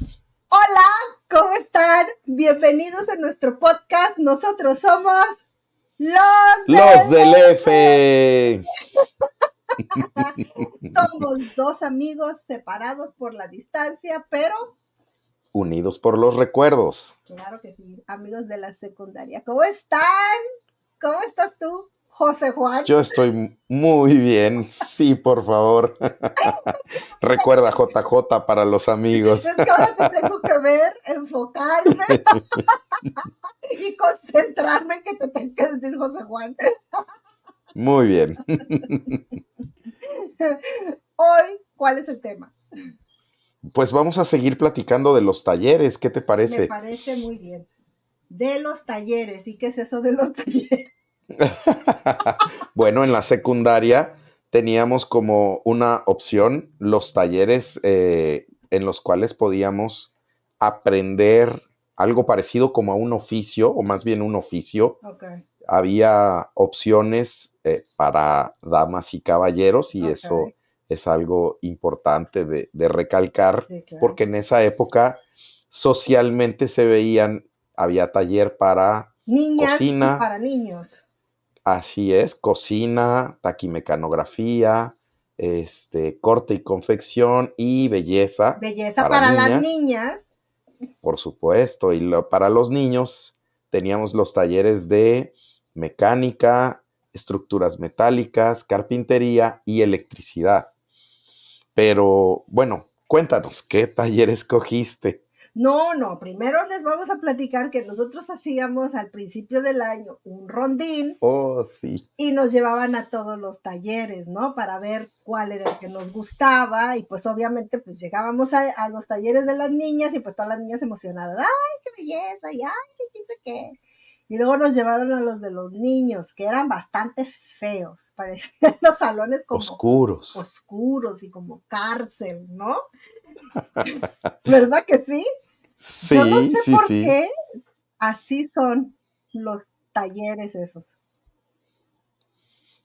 Hola, ¿cómo están? Bienvenidos a nuestro podcast. Nosotros somos los, los del F. somos dos amigos separados por la distancia, pero unidos por los recuerdos. Claro que sí, amigos de la secundaria. ¿Cómo están? ¿Cómo estás tú? José Juan. Yo estoy muy bien, sí, por favor. Recuerda JJ para los amigos. Es que ahora te tengo que ver, enfocarme y concentrarme en que te tengo que decir José Juan. Muy bien. Hoy, ¿cuál es el tema? Pues vamos a seguir platicando de los talleres, ¿qué te parece? Me parece muy bien. De los talleres, ¿y qué es eso de los talleres? bueno, en la secundaria teníamos como una opción los talleres eh, en los cuales podíamos aprender algo parecido como a un oficio, o más bien un oficio. Había opciones eh, para damas y caballeros y eso es algo importante de, recalcar, porque en esa época socialmente se veían, había taller para Niñas cocina, y para niños. Así es, cocina, taquimecanografía, este, corte y confección y belleza. Belleza para, las niñas. Por supuesto, y para los niños teníamos los talleres de mecánica, estructuras metálicas, carpintería y electricidad. Pero bueno, cuéntanos, ¿qué taller escogiste? No, no, primero les vamos a platicar que nosotros hacíamos al principio del año un rondín. Oh, sí. Y nos llevaban a todos los talleres, ¿no? Para ver cuál era el que nos gustaba. Y pues obviamente pues llegábamos a, los talleres de las niñas y pues todas las niñas emocionadas. ¡Ay, qué belleza! Y ¡ay, qué qué qué! Y luego nos llevaron a los de los niños, que eran bastante feos. Parecían los salones como... Oscuros. Oscuros y como cárcel, ¿no? ¿Verdad que sí? Sí, Yo no sé por qué así son los talleres esos.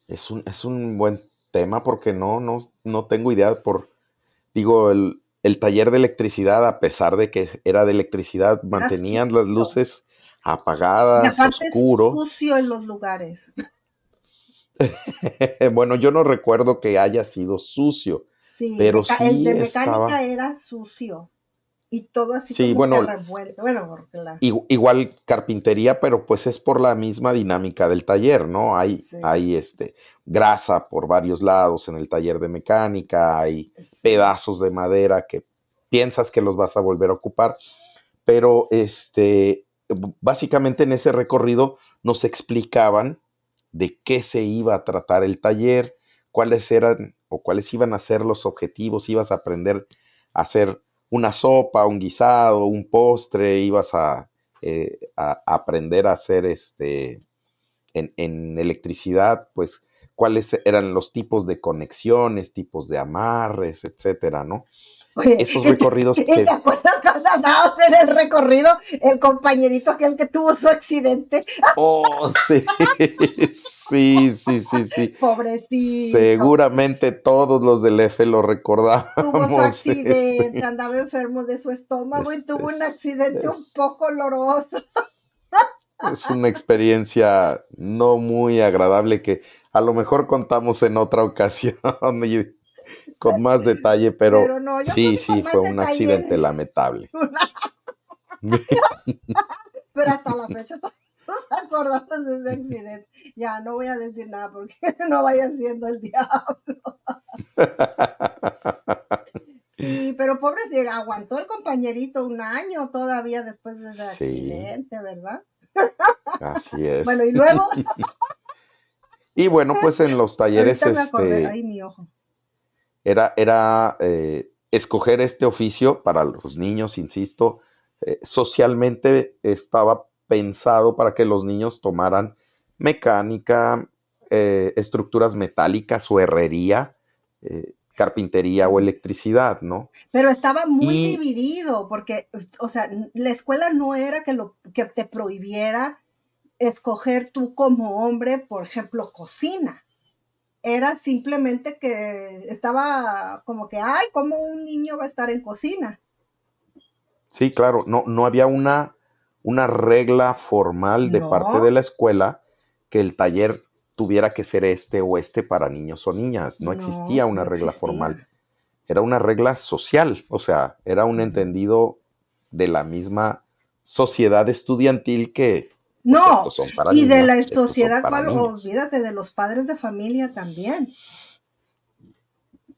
Es un, es un buen tema porque no, no, no tengo idea por, digo, el, taller de electricidad, a pesar de que era de electricidad, mantenían las luces apagadas, y oscuro. sucio en los lugares. bueno, yo no recuerdo que haya sido sucio. Sí, pero sí el de mecánica era sucio. Y todo así sí, bueno, revuelto. Bueno, igual carpintería, pero pues es por la misma dinámica del taller, ¿no? Hay, hay este grasa por varios lados en el taller de mecánica, hay pedazos de madera que piensas que los vas a volver a ocupar, pero este básicamente en ese recorrido nos explicaban de qué se iba a tratar el taller, cuáles eran o cuáles iban a ser los objetivos, ibas a aprender a hacer una sopa, un guisado, un postre, ibas a, eh, aprender a hacer este en, en, electricidad, pues cuáles eran los tipos de conexiones, tipos de amarres, etcétera, ¿no? esos recorridos que... ¿Te acuerdas cuando andábamos en el recorrido? El compañerito aquel que tuvo su accidente. Oh, sí, sí, sí, sí, sí. Pobrecito. Seguramente todos los del F lo recordamos. Tuvo su accidente, este. andaba enfermo de su estómago y tuvo un accidente un poco oloroso. Es una experiencia no muy agradable que a lo mejor contamos en otra ocasión con más detalle, pero, sí, sí, fue un accidente lamentable. pero hasta la fecha nos acordamos de ese accidente. Ya, no voy a decir nada porque no vaya siendo el diablo. Sí, pero pobre, aguantó el compañerito un año todavía después de ese accidente, ¿verdad? Así es. Bueno, y luego. y bueno, pues en los talleres. este, ahí mi ojo era, era eh, escoger este oficio para los niños, insisto, eh, socialmente estaba pensado para que los niños tomaran mecánica, eh, estructuras metálicas o herrería, carpintería o electricidad, ¿no? Pero estaba muy dividido, porque, o sea, la escuela no era que, lo, que te prohibiera escoger tú como hombre, por ejemplo, cocina era simplemente que estaba como que, ay, ¿cómo un niño va a estar en cocina? Sí, claro, no, no había una, una regla formal de parte de la escuela que el taller tuviera que ser este o este para niños o niñas. No, existía una regla formal. Era una regla social, o sea, era un entendido de la misma sociedad estudiantil que pues, no, son para y de la sociedad, olvídate de los padres de familia también.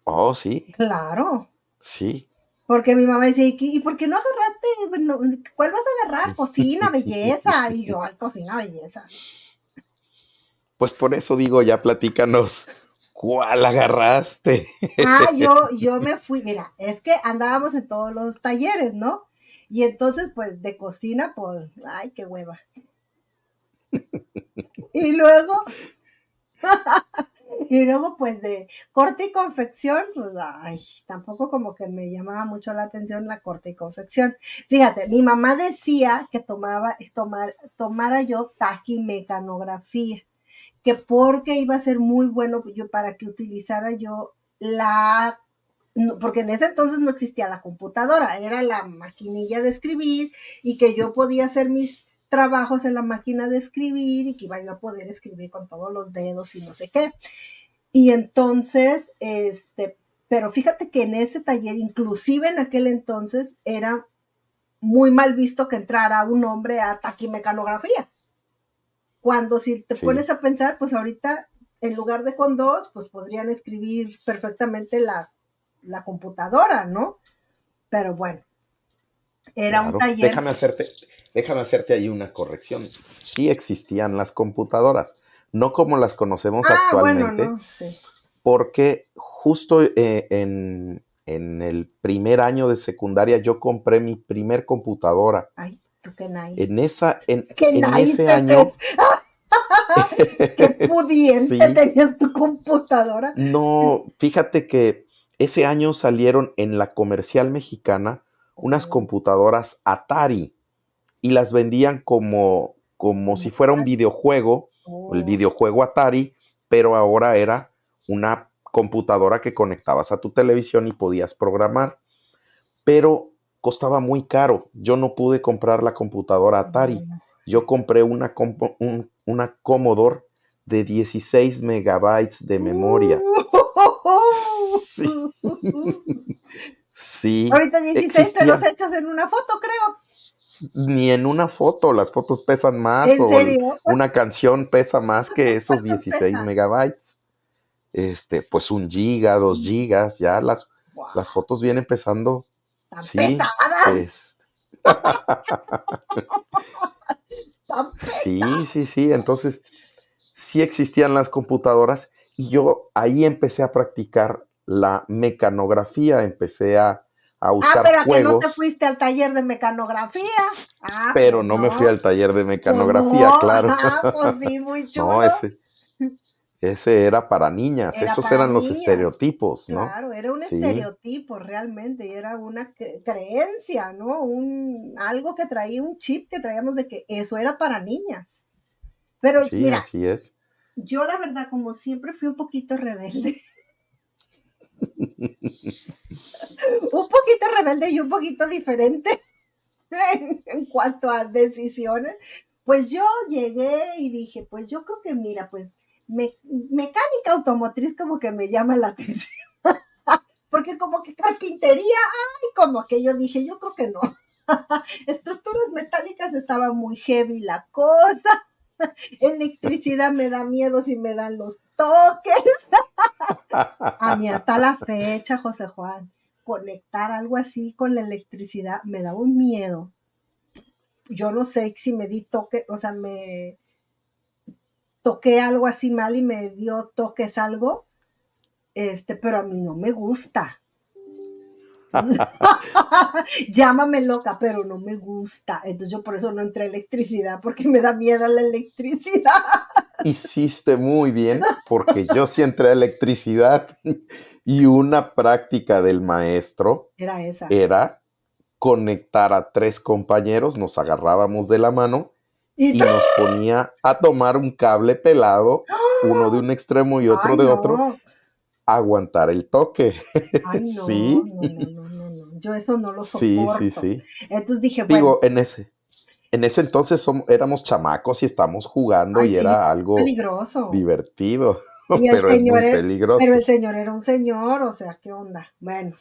Oh, sí. Claro. Sí. Porque mi mamá decía, ¿y por qué no agarraste? ¿Cuál vas a agarrar? Cocina, belleza. Y yo, ay, cocina, belleza. Pues por eso digo, ya platícanos, ¿cuál agarraste? Ah, yo, yo me fui, mira, es que andábamos en todos los talleres, ¿no? Y entonces, pues, de cocina, pues, ay, qué hueva. y luego, y luego, pues, de corte y confección, pues, ay, tampoco como que me llamaba mucho la atención la corte y confección. Fíjate, mi mamá decía que tomaba, tomar, tomara yo taquimecanografía que porque iba a ser muy bueno yo para que utilizara yo la porque en ese entonces no existía la computadora, era la maquinilla de escribir y que yo podía hacer mis trabajos en la máquina de escribir y que iba a poder escribir con todos los dedos y no sé qué. Y entonces, este, pero fíjate que en ese taller, inclusive en aquel entonces, era muy mal visto que entrara un hombre a taquimecanografía. Cuando si te pones a pensar, pues ahorita en lugar de con dos, pues podrían escribir perfectamente la, computadora, ¿no? Pero bueno, era un taller. Déjame hacerte, déjame hacerte ahí una corrección. Sí existían las computadoras, no como las conocemos ah, actualmente, bueno, no, sí. porque justo eh, en, el primer año de secundaria yo compré mi primer computadora. Ay, tú qué nice. En, esa, en, en ese año... Qué pudiente tenías tu computadora. No, fíjate que ese año salieron en la comercial mexicana unas computadoras Atari y las vendían como, como si fuera un videojuego, el oh. videojuego Atari, pero ahora era una computadora que conectabas a tu televisión y podías programar. Pero costaba muy caro. Yo no pude comprar la computadora Atari. Yo compré una, una Commodore de 16 megabytes de memoria. Sí. sí. Ahorita 16 te los echas en una foto, creo. Ni en una foto, las fotos pesan más. ¿En serio? una canción pesa más que esos 16 megabytes. Este, pues un giga, dos gigas, ya las, las fotos vienen pesando. sí, Sí, sí, sí. Entonces, sí existían las computadoras y yo ahí empecé a practicar la mecanografía, empecé a, a ah, usar Ah, pero que no te fuiste al taller de mecanografía. Ah, pero pues no, me fui al taller de mecanografía, claro. Ah, pues sí, muy chulo. no, ese, ese era para niñas, esos eran los estereotipos, ¿no? Claro, era un estereotipo realmente, era una creencia, ¿no? Un, algo que traía, un chip que traíamos de que eso era para niñas. Pero sí, mira, así es. yo la verdad, como siempre fui un poquito rebelde. Un poquito rebelde y un poquito diferente en cuanto a decisiones. Pues yo llegué y dije, pues yo creo que mira, pues mecánica automotriz como que me llama la atención. Porque como que carpintería, ay, como que yo dije, yo creo que no. Estructuras metálicas estaba muy heavy la cosa. Electricidad me da miedo si me dan los toques. A mí hasta la fecha, José Juan, conectar algo así con la electricidad me da un miedo. Yo no sé si me di toque, o sea, me, toqué algo así mal y me dio toques algo, este, pero a mí no me gusta. Llámame loca, pero no me gusta. Entonces yo por eso no entré a electricidad, porque me da miedo la electricidad. Hiciste muy bien, porque yo sí entré a electricidad y una práctica del maestro era esa. Era conectar a tres compañeros, nos agarrábamos de la mano y, nos ponía a tomar un cable pelado, uno de un extremo y otro de otro, aguantar el toque. Ay, no, sí. No, yo eso no lo soporto. Sí, sí, sí. Entonces dije, bueno. Digo, en ese, en ese entonces éramos chamacos y estamos jugando y era algo peligroso. divertido. pero es muy peligroso. Pero el señor era un señor, o sea, ¿qué onda? Bueno,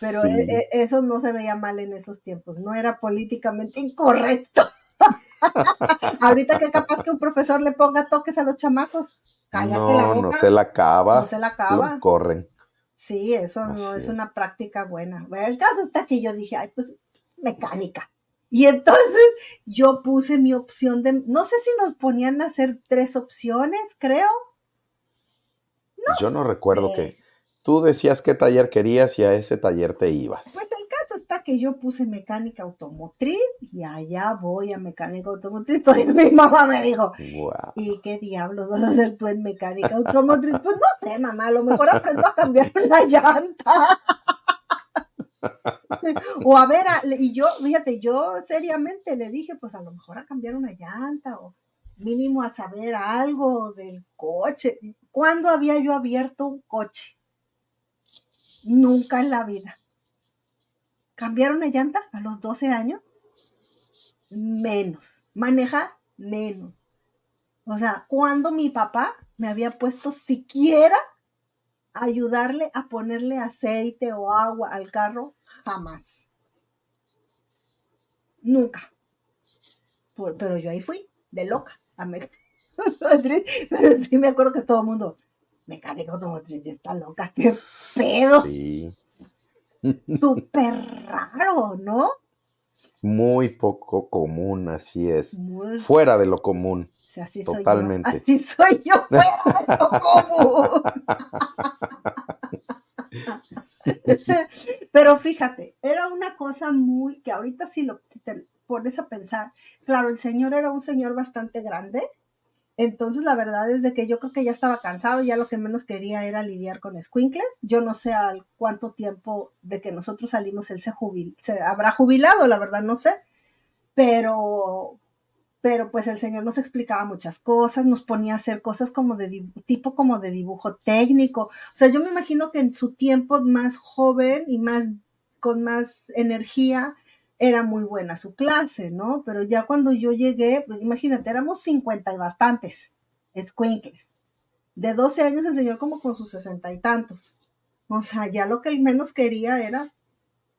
pero e, e, eso no se veía mal en esos tiempos, no era políticamente incorrecto. Ahorita que capaz que un profesor le ponga toques a los chamacos. Cállate no, la boca. No se la acaba. No se la acaba. corren. Sí, eso no es, una práctica buena. Bueno, el caso está que yo dije, ay, pues mecánica. Y entonces yo puse mi opción de, no sé si nos ponían a hacer tres opciones, creo. yo no recuerdo que tú decías qué taller querías y a ese taller te ibas. Pues el caso está que yo puse mecánica automotriz y allá voy a mecánica automotriz. Y mi mamá me dijo, ¿y qué diablos vas a hacer tú en mecánica automotriz? Pues no sé, mamá, a lo mejor aprendo a cambiar una llanta. o a ver, y yo, fíjate, yo seriamente le dije, pues a lo mejor a cambiar una llanta o mínimo a saber algo del coche. ¿Cuándo había yo abierto un coche? Nunca en la vida. ¿Cambiar una llanta a los 12 años? Menos. Manejar, menos. O sea, cuando mi papá me había puesto siquiera ayudarle a ponerle aceite o agua al carro, jamás. Nunca. pero yo ahí fui, de loca. A pero sí me acuerdo que todo el mundo, mecánica automotriz, ya está loca, qué pedo. Sí. Súper raro, ¿no? Muy poco común, así es. Fuera de lo común. Totalmente. Así soy yo, de lo común. Pero fíjate, era una cosa muy que ahorita si lo te pones a pensar, claro, el señor era un señor bastante grande, entonces la verdad es de que yo creo que ya estaba cansado, ya lo que menos quería era lidiar con squinkles. Yo no sé al cuánto tiempo de que nosotros salimos él se, jubil, se habrá jubilado, la verdad no sé, pero pero pues el señor nos explicaba muchas cosas, nos ponía a hacer cosas como de tipo como de dibujo técnico. O sea, yo me imagino que en su tiempo más joven y más con más energía era muy buena su clase, ¿no? Pero ya cuando yo llegué, pues imagínate, éramos 50 y bastantes escuincles. De 12 años el señor como con sus sesenta y tantos. O sea, ya lo que él menos quería era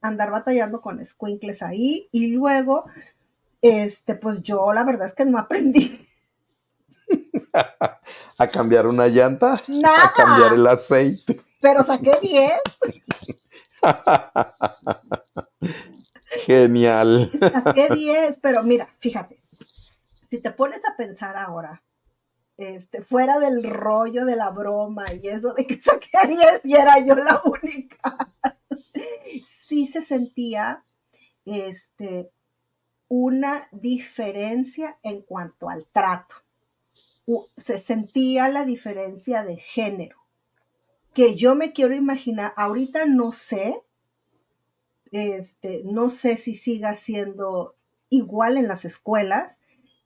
andar batallando con escuincles ahí y luego este, pues yo la verdad es que no aprendí. ¿A cambiar una llanta? Nada. A cambiar el aceite. Pero saqué 10. Genial. Saqué 10, pero mira, fíjate, si te pones a pensar ahora, este, fuera del rollo de la broma y eso de que saqué 10 y era yo la única, sí se sentía este, una diferencia en cuanto al trato. Se sentía la diferencia de género, que yo me quiero imaginar, ahorita no sé, este, no sé si siga siendo igual en las escuelas,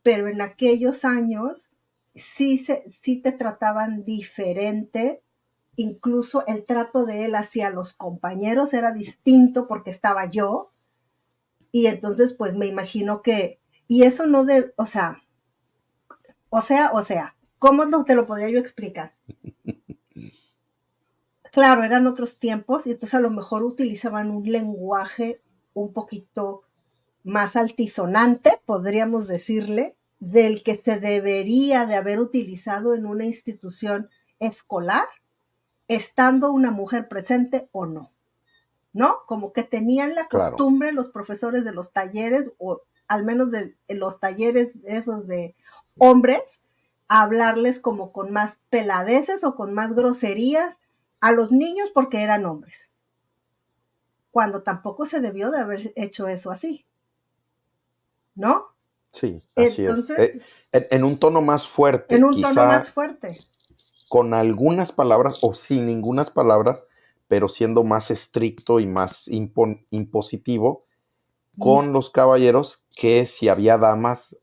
pero en aquellos años sí, se, sí te trataban diferente, incluso el trato de él hacia los compañeros era distinto porque estaba yo, y entonces, pues me imagino que, y eso no de, o sea, o sea, o sea, ¿cómo te lo podría yo explicar? Claro, eran otros tiempos y entonces a lo mejor utilizaban un lenguaje un poquito más altisonante, podríamos decirle, del que se debería de haber utilizado en una institución escolar, estando una mujer presente o no. ¿No? Como que tenían la costumbre los profesores de los talleres, o al menos de, los talleres esos de hombres, hablarles como con más peladeces o con más groserías a los niños porque eran hombres. Cuando tampoco se debió de haber hecho eso así. ¿No? Sí, así es. Eh, en, un tono más fuerte. En un tono más fuerte. Con algunas palabras o sin ninguna palabras, pero siendo más estricto y más impositivo con los caballeros que si había damas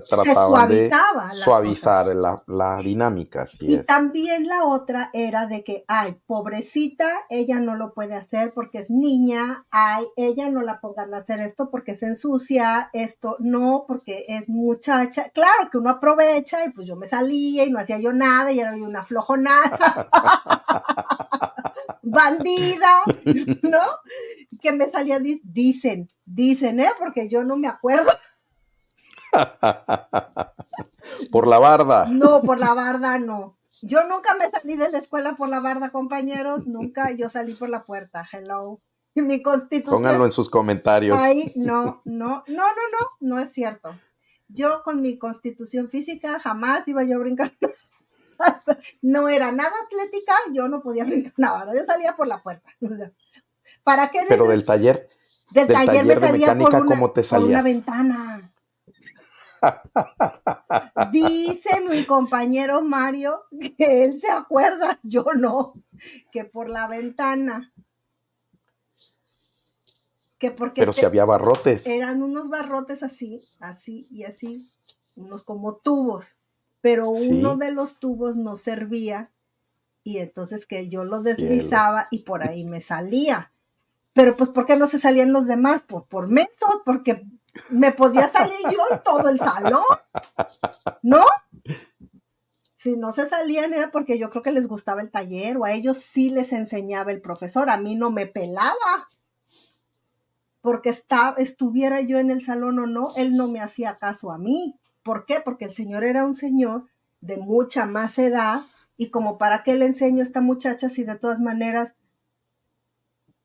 trataban de suavizar la, dinámica. y también la otra era de que, ay, pobrecita, ella no lo puede hacer porque es niña, ay, ella no la pongan a hacer esto porque se ensucia, esto no, porque es muchacha. Claro que uno aprovecha y pues yo me salía y no hacía yo nada y era una flojonada. bandida, ¿no? Que me salía, dicen, dicen, ¿eh? Porque yo no me acuerdo. por la barda. No, por la barda no. Yo nunca me salí de la escuela por la barda, compañeros. Nunca yo salí por la puerta. Hello. Mi constitución. Pónganlo en sus comentarios. Ay, no, no, no, no, no, no es cierto. Yo con mi constitución física jamás iba yo a brincar. no era nada atlética, yo no podía brincar una barda. Yo salía por la puerta. ¿Para qué? Pero del taller. Del, taller, me salía por una, ¿cómo te salías? Por una ventana. Dice mi compañero Mario que él se acuerda, yo no, que por la ventana. Que porque Pero si había barrotes. Eran unos barrotes así, así y así, unos como tubos, pero uno de los tubos no servía y entonces que yo lo deslizaba y por ahí me salía. Pero pues, ¿por qué no se salían los demás? Por, por mentos, porque me podía salir yo y todo el salón, ¿no? Si no se salían era porque yo creo que les gustaba el taller o a ellos sí les enseñaba el profesor, a mí no me pelaba. Porque estaba, estuviera yo en el salón o no, él no me hacía caso a mí. ¿Por qué? Porque el señor era un señor de mucha más edad y como para qué le enseño a esta muchacha si de todas maneras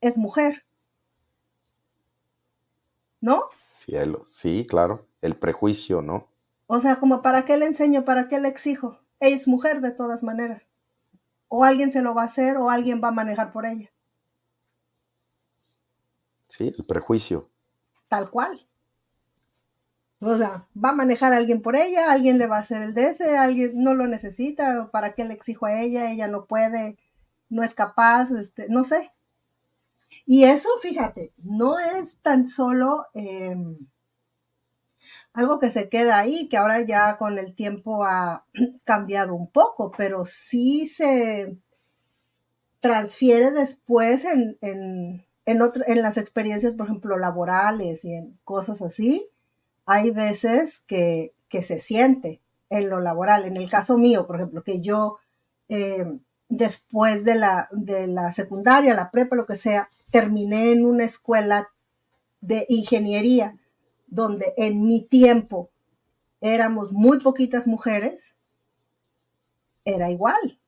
es mujer. ¿No? Cielo, sí, claro, el prejuicio, ¿no? O sea, como para qué le enseño, para qué le exijo. Ella es mujer de todas maneras. O alguien se lo va a hacer o alguien va a manejar por ella. Sí, el prejuicio. Tal cual. O sea, va a manejar a alguien por ella, alguien le va a hacer el DS, alguien no lo necesita, ¿para qué le exijo a ella? Ella no puede, no es capaz, este, no sé. Y eso, fíjate, no es tan solo em, algo que se queda ahí, que ahora ya con el tiempo ha cambiado un poco, pero sí se transfiere después en, en, en las experiencias, por ejemplo, laborales y en cosas así. Hay veces que, que se siente en lo laboral. En el caso mío, por ejemplo, que yo em, después de la, de la secundaria, la prepa, lo que sea, terminé en una escuela de ingeniería donde en mi tiempo éramos muy poquitas mujeres, era igual.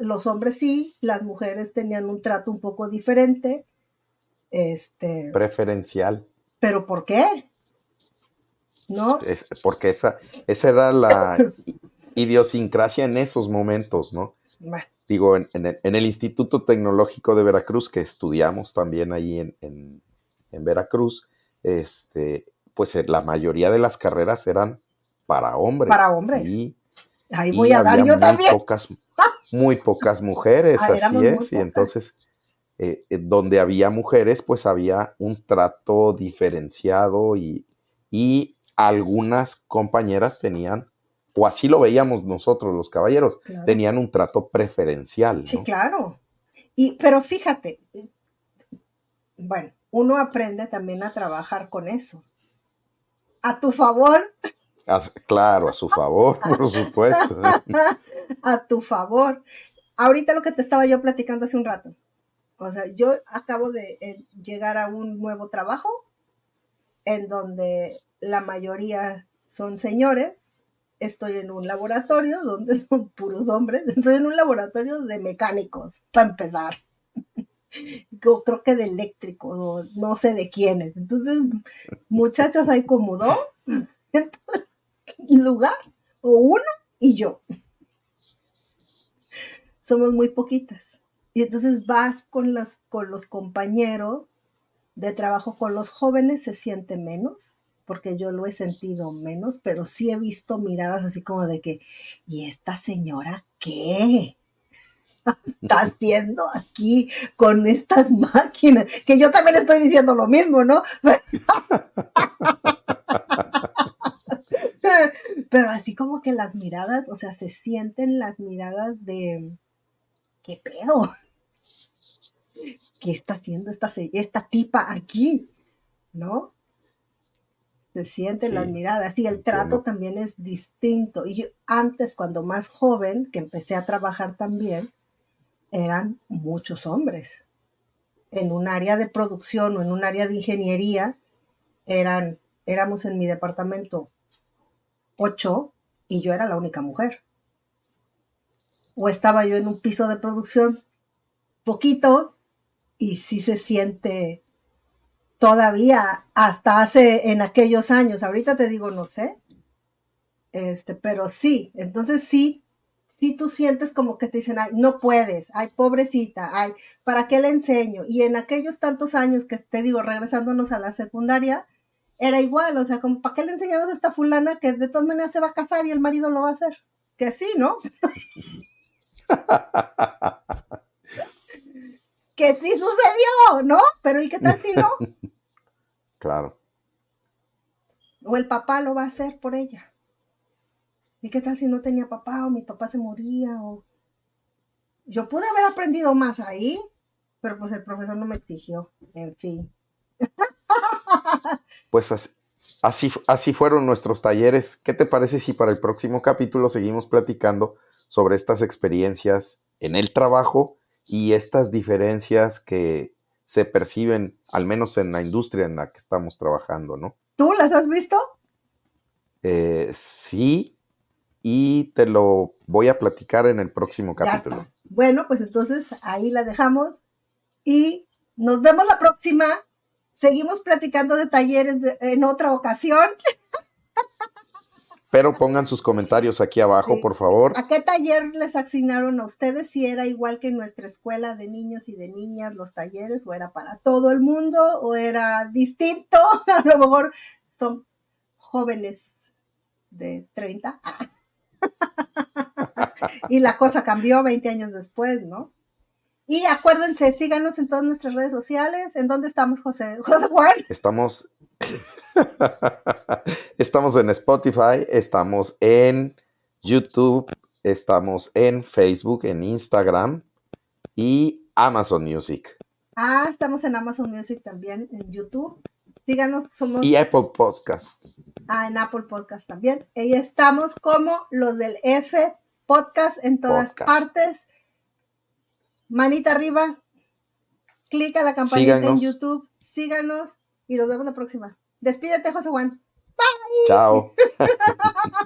Los hombres sí, las mujeres tenían un trato un poco diferente. Este, Preferencial. ¿Pero por qué? ¿No? Es porque esa, esa era la idiosincrasia en esos momentos, ¿no? Digo, en, el, Instituto Tecnológico de Veracruz, que estudiamos también ahí en, Veracruz, este, pues eh, la mayoría de las carreras eran para hombres. Para hombres. Y, ahí voy a dar yo muy también. Pocas, muy pocas mujeres, ah, así es. Y entonces, eh, eh, donde había mujeres, pues había un trato diferenciado y, y algunas compañeras tenían o así lo veíamos nosotros los caballeros, tenían un trato preferencial. Sí, claro. Y, pero fíjate, bueno, uno aprende también a trabajar con eso. A tu favor. claro, a su favor, por supuesto. a tu favor. Ahorita lo que te estaba yo platicando hace un rato. O sea, yo acabo de llegar a un nuevo trabajo en donde la mayoría son señores estoy en un laboratorio donde son puros hombres, estoy en un laboratorio de mecánicos, para empezar. Creo que de eléctricos, no sé de quiénes. Entonces, muchachas hay como dos en lugar, o una y yo. Somos muy poquitas. Y entonces vas con, las, con los compañeros de trabajo, con los jóvenes se siente menos porque yo lo he sentido menos, pero sí he visto miradas así como de que, ¿y esta señora qué? está haciendo aquí con estas máquinas? Que yo también estoy diciendo lo mismo, ¿no? Pero así como que las miradas, o sea, se sienten las miradas de, ¿qué pedo? ¿Qué está haciendo esta, esta tipa aquí? ¿No? Se sienten las miradas y el trato también es distinto. Y yo antes, cuando más joven, que empecé a trabajar también, eran muchos hombres. En un área de producción o en un área de ingeniería, eran, éramos en mi departamento ocho y yo era la única mujer. O estaba yo en un piso de producción, poquitos, y sí se siente todavía hasta hace en aquellos años. Ahorita te digo, no sé. Este, pero sí, entonces sí, sí tú sientes como que te dicen, ay, no puedes, ay, pobrecita, ay, ¿para qué le enseño? Y en aquellos tantos años que te digo, regresándonos a la secundaria, era igual, o sea, como, ¿para qué le enseñamos a esta fulana que de todas maneras se va a casar y el marido lo va a hacer? Que sí, ¿no? que sí sucedió, ¿no? Pero ¿y qué tal si no? Claro. O el papá lo va a hacer por ella. ¿Y qué tal si no tenía papá o mi papá se moría? O... Yo pude haber aprendido más ahí, pero pues el profesor no me exigió. En fin. Pues así, así, fueron nuestros talleres. ¿Qué te parece si para el próximo capítulo seguimos platicando sobre estas experiencias en el trabajo y estas diferencias que se perciben, al menos en la industria en la que estamos trabajando, ¿no? ¿Tú las has visto? Eh, sí, y te lo voy a platicar en el próximo capítulo. Bueno, pues entonces ahí la dejamos y nos vemos la próxima. Seguimos platicando de talleres en otra ocasión. Pero pongan sus comentarios aquí abajo, por favor. ¿A qué taller les asignaron a ustedes? Si era igual que en nuestra escuela de niños y de niñas los talleres, o era para todo el mundo, o era distinto. A lo mejor son jóvenes de 30. y la cosa cambió 20 años después, ¿no? Y acuérdense, síganos en todas nuestras redes sociales. ¿En dónde estamos, José? José Juan. Estamos. estamos en Spotify, estamos en YouTube, estamos en Facebook, en Instagram y Amazon Music. Ah, estamos en Amazon Music también, en YouTube. Síganos, somos. Y Apple Podcast. Ah, en Apple Podcast también. Y estamos como los del F Podcast en todas partes manita arriba, clica la campanita en YouTube, síganos y nos vemos la próxima. Despídete, José Juan. Bye. Chao.